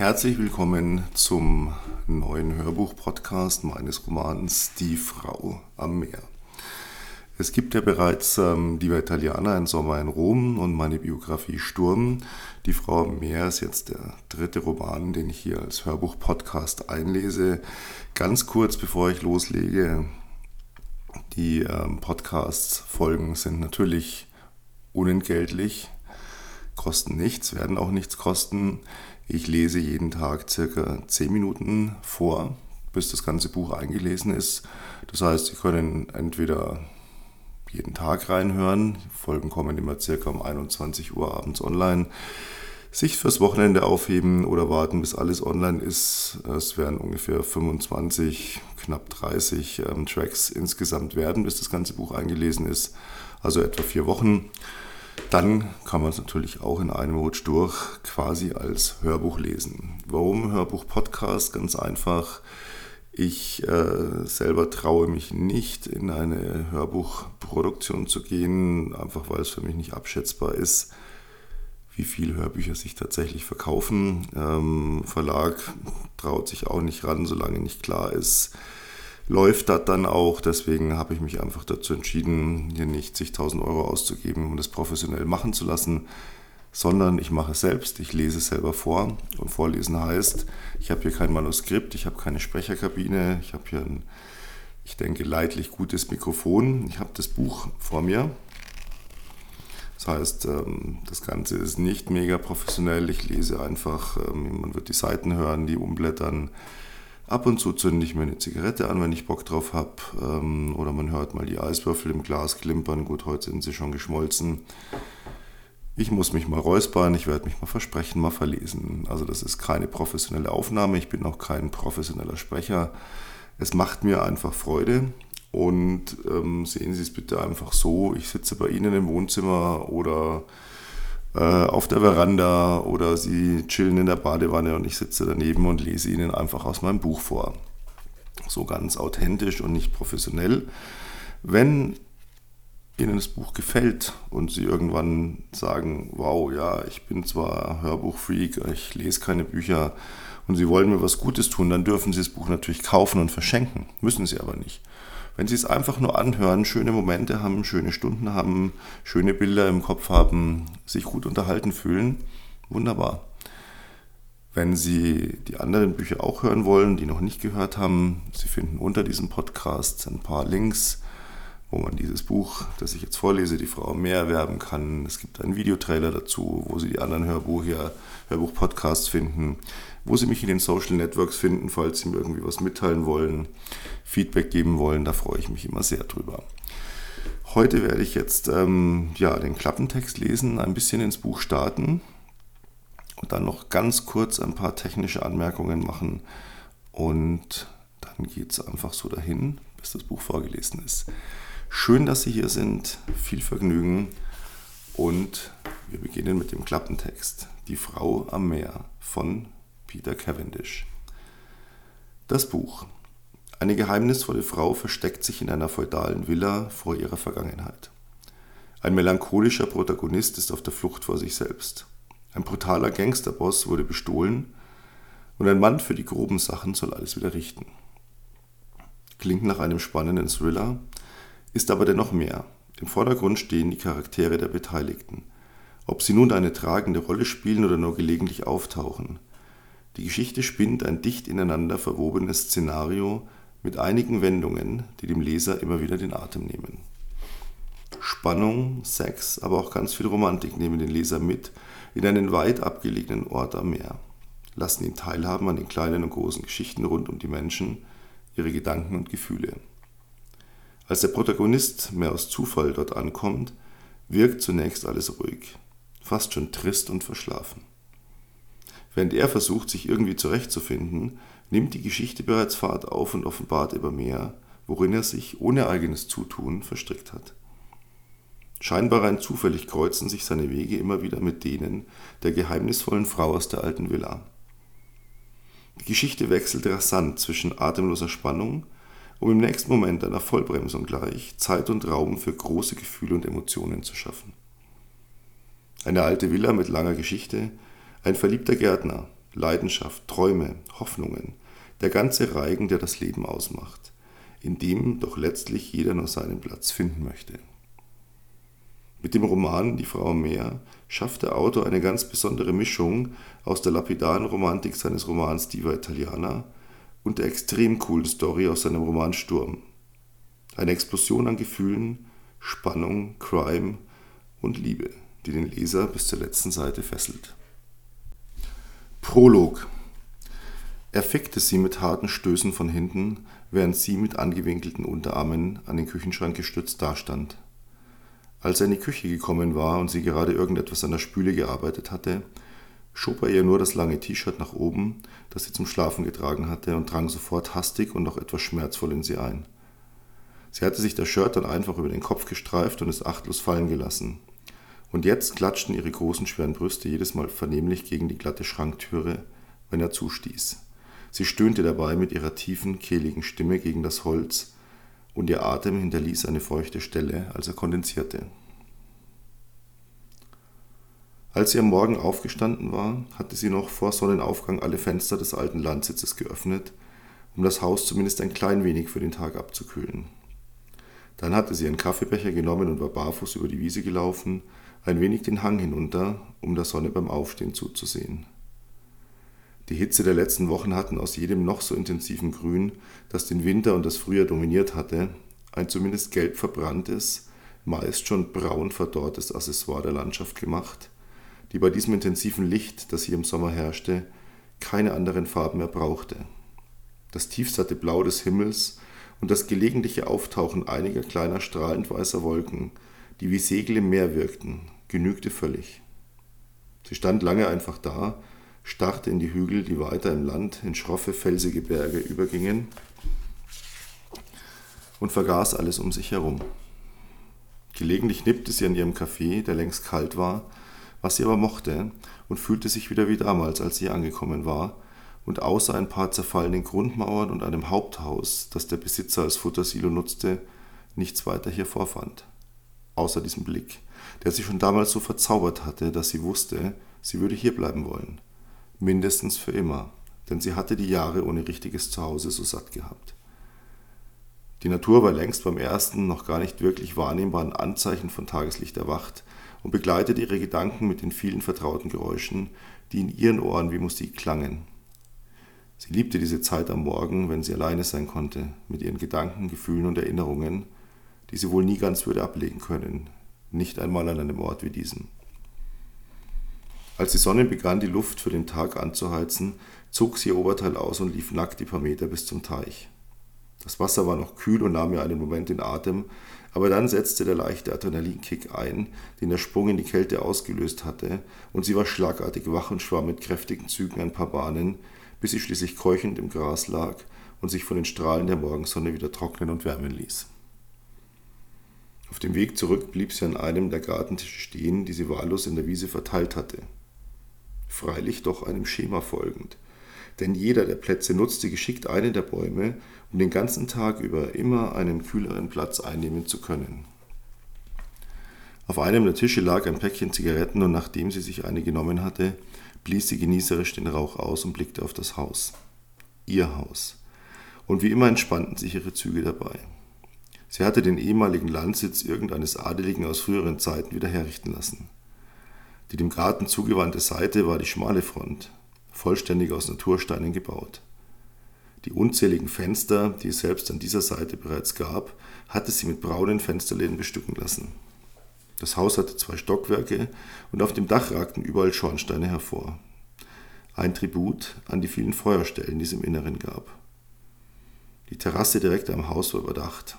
Herzlich willkommen zum neuen Hörbuch-Podcast meines Romans Die Frau am Meer. Es gibt ja bereits ähm, Diva Italiana, ein Sommer in Rom und meine Biografie Sturm. Die Frau am Meer ist jetzt der dritte Roman, den ich hier als Hörbuch-Podcast einlese. Ganz kurz, bevor ich loslege, die ähm, Podcasts-Folgen sind natürlich unentgeltlich, kosten nichts, werden auch nichts kosten. Ich lese jeden Tag circa 10 Minuten vor, bis das ganze Buch eingelesen ist. Das heißt, Sie können entweder jeden Tag reinhören, Folgen kommen immer circa um 21 Uhr abends online, sich fürs Wochenende aufheben oder warten, bis alles online ist. Es werden ungefähr 25, knapp 30 ähm, Tracks insgesamt werden, bis das ganze Buch eingelesen ist. Also etwa vier Wochen. Dann kann man es natürlich auch in einem Rutsch durch quasi als Hörbuch lesen. Warum Hörbuch-Podcast? Ganz einfach. Ich äh, selber traue mich nicht in eine Hörbuchproduktion zu gehen, einfach weil es für mich nicht abschätzbar ist, wie viele Hörbücher sich tatsächlich verkaufen. Ähm, Verlag traut sich auch nicht ran, solange nicht klar ist, läuft das dann auch. Deswegen habe ich mich einfach dazu entschieden, hier nicht zigtausend Euro auszugeben, um das professionell machen zu lassen, sondern ich mache es selbst. Ich lese es selber vor. Und vorlesen heißt, ich habe hier kein Manuskript, ich habe keine Sprecherkabine, ich habe hier ein, ich denke, leidlich gutes Mikrofon. Ich habe das Buch vor mir. Das heißt, ähm, das Ganze ist nicht mega professionell. Ich lese einfach, ähm, man wird die Seiten hören, die umblättern. Ab und zu zünde ich mir eine Zigarette an, wenn ich Bock drauf habe. Ähm, oder man hört mal die Eiswürfel im Glas klimpern. Gut, heute sind sie schon geschmolzen. Ich muss mich mal räuspern, ich werde mich mal versprechen, mal verlesen. Also das ist keine professionelle Aufnahme, ich bin auch kein professioneller Sprecher. Es macht mir einfach Freude und ähm, sehen Sie es bitte einfach so, ich sitze bei Ihnen im Wohnzimmer oder auf der Veranda oder sie chillen in der Badewanne und ich sitze daneben und lese ihnen einfach aus meinem Buch vor. So ganz authentisch und nicht professionell. Wenn Ihnen das Buch gefällt und Sie irgendwann sagen, wow, ja, ich bin zwar Hörbuchfreak, ich lese keine Bücher und Sie wollen mir was Gutes tun, dann dürfen Sie das Buch natürlich kaufen und verschenken. Müssen Sie aber nicht. Wenn Sie es einfach nur anhören, schöne Momente haben, schöne Stunden haben, schöne Bilder im Kopf haben, sich gut unterhalten fühlen, wunderbar. Wenn Sie die anderen Bücher auch hören wollen, die noch nicht gehört haben, Sie finden unter diesem Podcast ein paar Links, wo man dieses Buch, das ich jetzt vorlese, die Frau mehr erwerben kann. Es gibt einen Videotrailer dazu, wo Sie die anderen Hörbuch Hörbuch-Podcasts finden wo Sie mich in den Social Networks finden, falls Sie mir irgendwie was mitteilen wollen, Feedback geben wollen. Da freue ich mich immer sehr drüber. Heute werde ich jetzt ähm, ja, den Klappentext lesen, ein bisschen ins Buch starten und dann noch ganz kurz ein paar technische Anmerkungen machen und dann geht es einfach so dahin, bis das Buch vorgelesen ist. Schön, dass Sie hier sind, viel Vergnügen und wir beginnen mit dem Klappentext. Die Frau am Meer von Peter Cavendish. Das Buch. Eine geheimnisvolle Frau versteckt sich in einer feudalen Villa vor ihrer Vergangenheit. Ein melancholischer Protagonist ist auf der Flucht vor sich selbst. Ein brutaler Gangsterboss wurde bestohlen und ein Mann für die groben Sachen soll alles wieder richten. Klingt nach einem spannenden Thriller, ist aber dennoch mehr. Im Vordergrund stehen die Charaktere der Beteiligten. Ob sie nun eine tragende Rolle spielen oder nur gelegentlich auftauchen, die Geschichte spinnt ein dicht ineinander verwobenes Szenario mit einigen Wendungen, die dem Leser immer wieder den Atem nehmen. Spannung, Sex, aber auch ganz viel Romantik nehmen den Leser mit in einen weit abgelegenen Ort am Meer, lassen ihn teilhaben an den kleinen und großen Geschichten rund um die Menschen, ihre Gedanken und Gefühle. Als der Protagonist mehr aus Zufall dort ankommt, wirkt zunächst alles ruhig, fast schon trist und verschlafen. Während er versucht, sich irgendwie zurechtzufinden, nimmt die Geschichte bereits Fahrt auf und offenbart immer mehr, worin er sich ohne eigenes Zutun verstrickt hat. Scheinbar rein zufällig kreuzen sich seine Wege immer wieder mit denen der geheimnisvollen Frau aus der alten Villa. Die Geschichte wechselt rasant zwischen atemloser Spannung, um im nächsten Moment einer Vollbremsung gleich Zeit und Raum für große Gefühle und Emotionen zu schaffen. Eine alte Villa mit langer Geschichte, ein verliebter Gärtner, Leidenschaft, Träume, Hoffnungen, der ganze Reigen, der das Leben ausmacht, in dem doch letztlich jeder nur seinen Platz finden möchte. Mit dem Roman Die Frau am Meer schafft der Autor eine ganz besondere Mischung aus der lapidaren Romantik seines Romans Diva Italiana und der extrem coolen Story aus seinem Roman Sturm. Eine Explosion an Gefühlen, Spannung, Crime und Liebe, die den Leser bis zur letzten Seite fesselt. Prolog Er fickte sie mit harten Stößen von hinten, während sie mit angewinkelten Unterarmen an den Küchenschrank gestützt dastand. Als er in die Küche gekommen war und sie gerade irgendetwas an der Spüle gearbeitet hatte, schob er ihr nur das lange T-Shirt nach oben, das sie zum Schlafen getragen hatte, und drang sofort hastig und noch etwas schmerzvoll in sie ein. Sie hatte sich das Shirt dann einfach über den Kopf gestreift und es achtlos fallen gelassen. Und jetzt klatschten ihre großen, schweren Brüste jedes Mal vernehmlich gegen die glatte Schranktüre, wenn er zustieß. Sie stöhnte dabei mit ihrer tiefen, kehligen Stimme gegen das Holz, und ihr Atem hinterließ eine feuchte Stelle, als er kondensierte. Als sie am Morgen aufgestanden war, hatte sie noch vor Sonnenaufgang alle Fenster des alten Landsitzes geöffnet, um das Haus zumindest ein klein wenig für den Tag abzukühlen. Dann hatte sie einen Kaffeebecher genommen und war barfuß über die Wiese gelaufen, ein wenig den Hang hinunter, um der Sonne beim Aufstehen zuzusehen. Die Hitze der letzten Wochen hatten aus jedem noch so intensiven Grün, das den Winter und das Frühjahr dominiert hatte, ein zumindest gelb verbranntes, meist schon braun verdorrtes Accessoire der Landschaft gemacht, die bei diesem intensiven Licht, das hier im Sommer herrschte, keine anderen Farben mehr brauchte. Das tiefsatte Blau des Himmels und das gelegentliche Auftauchen einiger kleiner strahlend weißer Wolken, die wie Segel im Meer wirkten, genügte völlig. Sie stand lange einfach da, starrte in die Hügel, die weiter im Land in schroffe, felsige Berge übergingen und vergaß alles um sich herum. Gelegentlich nippte sie an ihrem Kaffee, der längst kalt war, was sie aber mochte, und fühlte sich wieder wie damals, als sie angekommen war, und außer ein paar zerfallenen Grundmauern und einem Haupthaus, das der Besitzer als Futtersilo nutzte, nichts weiter hier vorfand. Außer diesem Blick, der sie schon damals so verzaubert hatte, dass sie wusste, sie würde hierbleiben wollen mindestens für immer, denn sie hatte die Jahre ohne richtiges Zuhause so satt gehabt. Die Natur war längst beim ersten, noch gar nicht wirklich wahrnehmbaren Anzeichen von Tageslicht erwacht und begleitete ihre Gedanken mit den vielen vertrauten Geräuschen, die in ihren Ohren wie Musik klangen. Sie liebte diese Zeit am Morgen, wenn sie alleine sein konnte, mit ihren Gedanken, Gefühlen und Erinnerungen, die sie wohl nie ganz würde ablegen können, nicht einmal an einem Ort wie diesem. Als die Sonne begann, die Luft für den Tag anzuheizen, zog sie ihr Oberteil aus und lief nackt die paar Meter bis zum Teich. Das Wasser war noch kühl und nahm ihr einen Moment den Atem, aber dann setzte der leichte Adrenalinkick ein, den der Sprung in die Kälte ausgelöst hatte, und sie war schlagartig wach und schwamm mit kräftigen Zügen ein paar Bahnen, bis sie schließlich keuchend im Gras lag und sich von den Strahlen der Morgensonne wieder trocknen und wärmen ließ. Auf dem Weg zurück blieb sie an einem der Gartentische stehen, die sie wahllos in der Wiese verteilt hatte freilich doch einem Schema folgend. Denn jeder der Plätze nutzte geschickt einen der Bäume, um den ganzen Tag über immer einen kühleren Platz einnehmen zu können. Auf einem der Tische lag ein Päckchen Zigaretten und nachdem sie sich eine genommen hatte, blies sie genießerisch den Rauch aus und blickte auf das Haus. Ihr Haus. Und wie immer entspannten sich ihre Züge dabei. Sie hatte den ehemaligen Landsitz irgendeines Adeligen aus früheren Zeiten wieder herrichten lassen. Die dem Garten zugewandte Seite war die schmale Front, vollständig aus Natursteinen gebaut. Die unzähligen Fenster, die es selbst an dieser Seite bereits gab, hatte sie mit braunen Fensterläden bestücken lassen. Das Haus hatte zwei Stockwerke und auf dem Dach ragten überall Schornsteine hervor. Ein Tribut an die vielen Feuerstellen, die es im Inneren gab. Die Terrasse direkt am Haus war überdacht.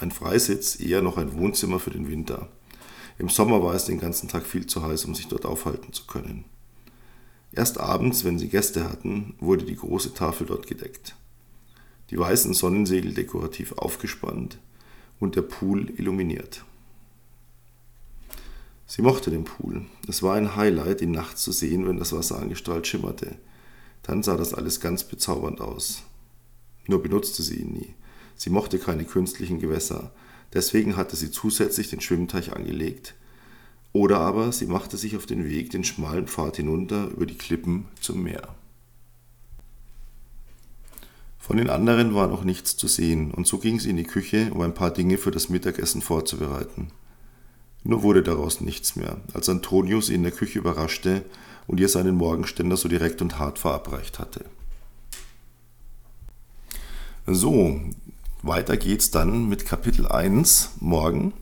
Ein Freisitz, eher noch ein Wohnzimmer für den Winter. Im Sommer war es den ganzen Tag viel zu heiß, um sich dort aufhalten zu können. Erst abends, wenn sie Gäste hatten, wurde die große Tafel dort gedeckt. Die weißen Sonnensegel dekorativ aufgespannt und der Pool illuminiert. Sie mochte den Pool. Es war ein Highlight, ihn nachts zu sehen, wenn das Wasser angestrahlt schimmerte. Dann sah das alles ganz bezaubernd aus. Nur benutzte sie ihn nie. Sie mochte keine künstlichen Gewässer, Deswegen hatte sie zusätzlich den Schwimmteich angelegt, Oder aber sie machte sich auf den Weg den schmalen Pfad hinunter über die Klippen zum Meer. Von den anderen war noch nichts zu sehen, und so ging sie in die Küche, um ein paar Dinge für das Mittagessen vorzubereiten. Nur wurde daraus nichts mehr, als Antonio sie in der Küche überraschte und ihr seinen Morgenständer so direkt und hart verabreicht hatte. So, weiter geht's dann mit Kapitel 1 morgen.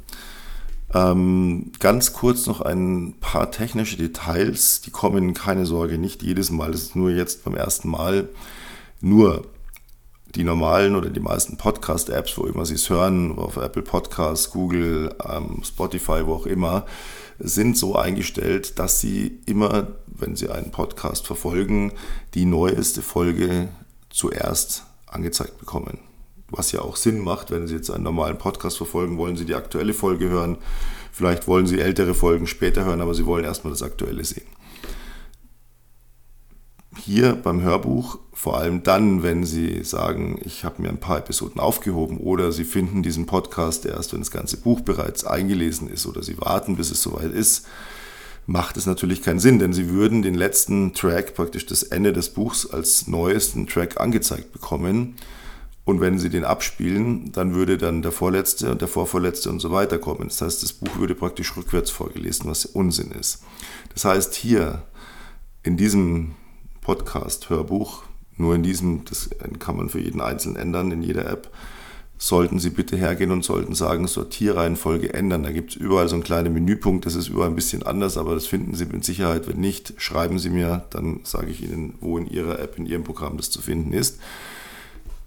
Ähm, ganz kurz noch ein paar technische Details, die kommen, keine Sorge, nicht jedes Mal, das ist nur jetzt beim ersten Mal. Nur die normalen oder die meisten Podcast-Apps, wo immer Sie es hören, auf Apple Podcasts, Google, ähm, Spotify, wo auch immer, sind so eingestellt, dass Sie immer, wenn Sie einen Podcast verfolgen, die neueste Folge zuerst angezeigt bekommen. Was ja auch Sinn macht, wenn Sie jetzt einen normalen Podcast verfolgen, wollen Sie die aktuelle Folge hören. Vielleicht wollen Sie ältere Folgen später hören, aber Sie wollen erstmal das Aktuelle sehen hier beim Hörbuch, vor allem dann, wenn Sie sagen, ich habe mir ein paar Episoden aufgehoben oder Sie finden diesen Podcast erst, wenn das ganze Buch bereits eingelesen ist oder Sie warten, bis es soweit ist, macht es natürlich keinen Sinn, denn Sie würden den letzten Track, praktisch das Ende des Buchs, als neuesten Track angezeigt bekommen. Und wenn Sie den abspielen, dann würde dann der vorletzte und der vorvorletzte und so weiter kommen. Das heißt, das Buch würde praktisch rückwärts vorgelesen, was Unsinn ist. Das heißt, hier in diesem Podcast, Hörbuch. Nur in diesem, das kann man für jeden Einzelnen ändern, in jeder App. Sollten Sie bitte hergehen und sollten sagen, Sortierreihenfolge ändern. Da gibt es überall so einen kleinen Menüpunkt, das ist überall ein bisschen anders, aber das finden Sie mit Sicherheit. Wenn nicht, schreiben Sie mir, dann sage ich Ihnen, wo in Ihrer App, in Ihrem Programm das zu finden ist.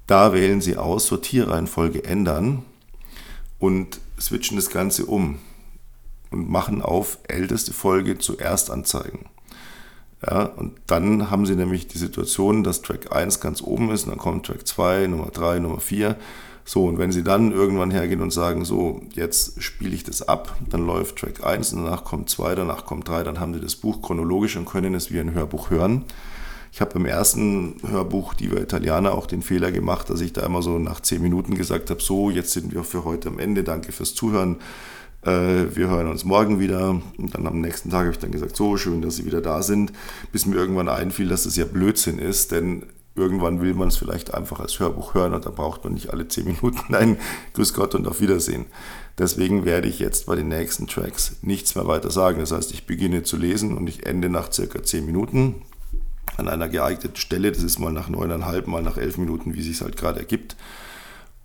Da wählen Sie aus, Sortierreihenfolge ändern und switchen das Ganze um und machen auf älteste Folge zuerst anzeigen. Ja, und dann haben sie nämlich die Situation, dass Track 1 ganz oben ist und dann kommt Track 2, Nummer 3, Nummer 4. So, und wenn sie dann irgendwann hergehen und sagen, so, jetzt spiele ich das ab, dann läuft Track 1, danach kommt 2, danach kommt 3, dann haben sie das Buch chronologisch und können es wie ein Hörbuch hören. Ich habe beim ersten Hörbuch Diva Italiana auch den Fehler gemacht, dass ich da immer so nach 10 Minuten gesagt habe, so, jetzt sind wir für heute am Ende, danke fürs Zuhören äh, wir hören uns morgen wieder. Und dann am nächsten Tag habe ich dann gesagt, so schön, dass Sie wieder da sind, bis mir irgendwann einfiel, dass das ja Blödsinn ist, denn irgendwann will man es vielleicht einfach als Hörbuch hören und dann braucht man nicht alle zehn Minuten ein Grüß Gott und auf Wiedersehen. Deswegen werde ich jetzt bei den nächsten Tracks nichts mehr weiter sagen. Das heißt, ich beginne zu lesen und ich ende nach circa zehn Minuten an einer geeigneten Stelle. Das ist mal nach neuneinhalb, mal nach elf Minuten, wie sich halt gerade ergibt.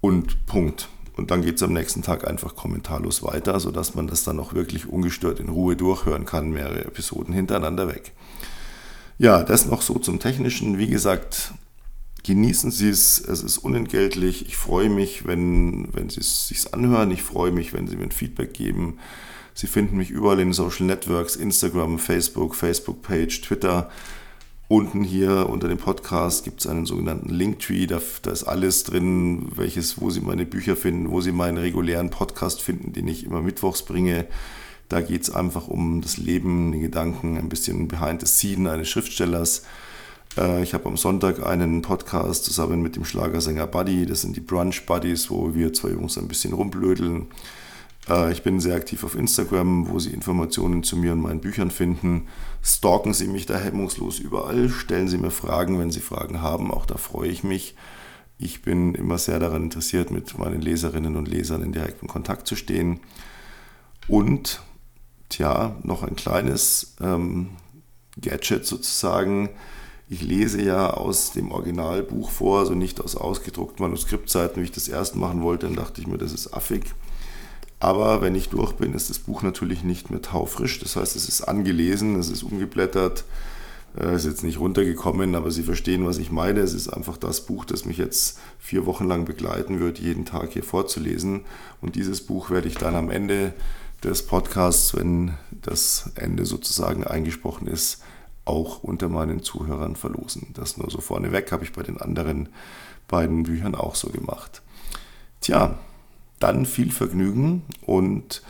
Und Punkt. Und dann geht es am nächsten Tag einfach kommentarlos weiter, sodass man das dann auch wirklich ungestört in Ruhe durchhören kann, mehrere Episoden hintereinander weg. Ja, das noch so zum Technischen. Wie gesagt, genießen Sie es, es ist unentgeltlich. Ich freue mich, wenn, wenn Sie es sich anhören. Ich freue mich, wenn Sie mir ein Feedback geben. Sie finden mich überall in Social Networks, Instagram, Facebook, Facebook-Page, Twitter. Unten hier unter dem Podcast gibt es einen sogenannten Linktree, da, da, ist alles drin, welches, wo Sie meine Bücher finden, wo Sie meinen regulären Podcast finden, den ich immer mittwochs bringe. Da geht es einfach um das Leben, den Gedanken, ein bisschen behind the scene eines Schriftstellers. Äh, ich habe am Sonntag einen Podcast zusammen mit dem Schlagersänger Buddy, das sind die Brunch Buddies, wo wir zwei Jungs ein bisschen rumblödeln. Äh, ich bin sehr aktiv auf Instagram, wo Sie Informationen zu mir und meinen Büchern finden. Stalken Sie mich da hemmungslos überall, stellen Sie mir Fragen, wenn Sie Fragen haben, auch da freue ich mich. Ich bin immer sehr daran interessiert, mit meinen Leserinnen und Lesern in direktem Kontakt zu stehen. Und, tja, noch ein kleines ähm, Gadget sozusagen. Ich lese ja aus dem Originalbuch vor, also nicht aus ausgedruckten Manuskriptseiten, wie ich das erst machen wollte. Dann dachte ich mir, das ist affig. Aber wenn ich durch bin, ist das Buch natürlich nicht mehr taufrisch. Das heißt, es ist angelesen, es ist umgeblättert, äh, ist jetzt nicht runtergekommen, aber Sie verstehen, was ich meine. Es ist einfach das Buch, das mich jetzt vier Wochen lang begleiten wird, jeden Tag hier vorzulesen. Und dieses Buch werde ich dann am Ende des Podcasts, wenn das Ende sozusagen eingesprochen ist, auch unter meinen Zuhörern verlosen. Das nur so vorneweg habe ich bei den anderen beiden Büchern auch so gemacht. Tja, dann viel Vergnügen und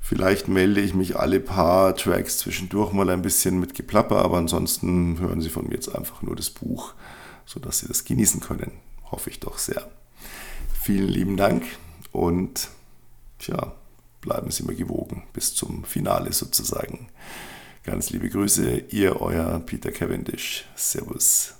vielleicht melde ich mich alle paar Tracks zwischendurch mal ein bisschen mit Geplapper, aber ansonsten hören Sie von mir jetzt einfach nur das Buch, sodass Sie das genießen können. Hoffe ich doch sehr. Vielen lieben Dank und tja, bleiben Sie mir gewogen bis zum Finale sozusagen. Ganz liebe Grüße, ihr euer Peter Cavendish. Servus.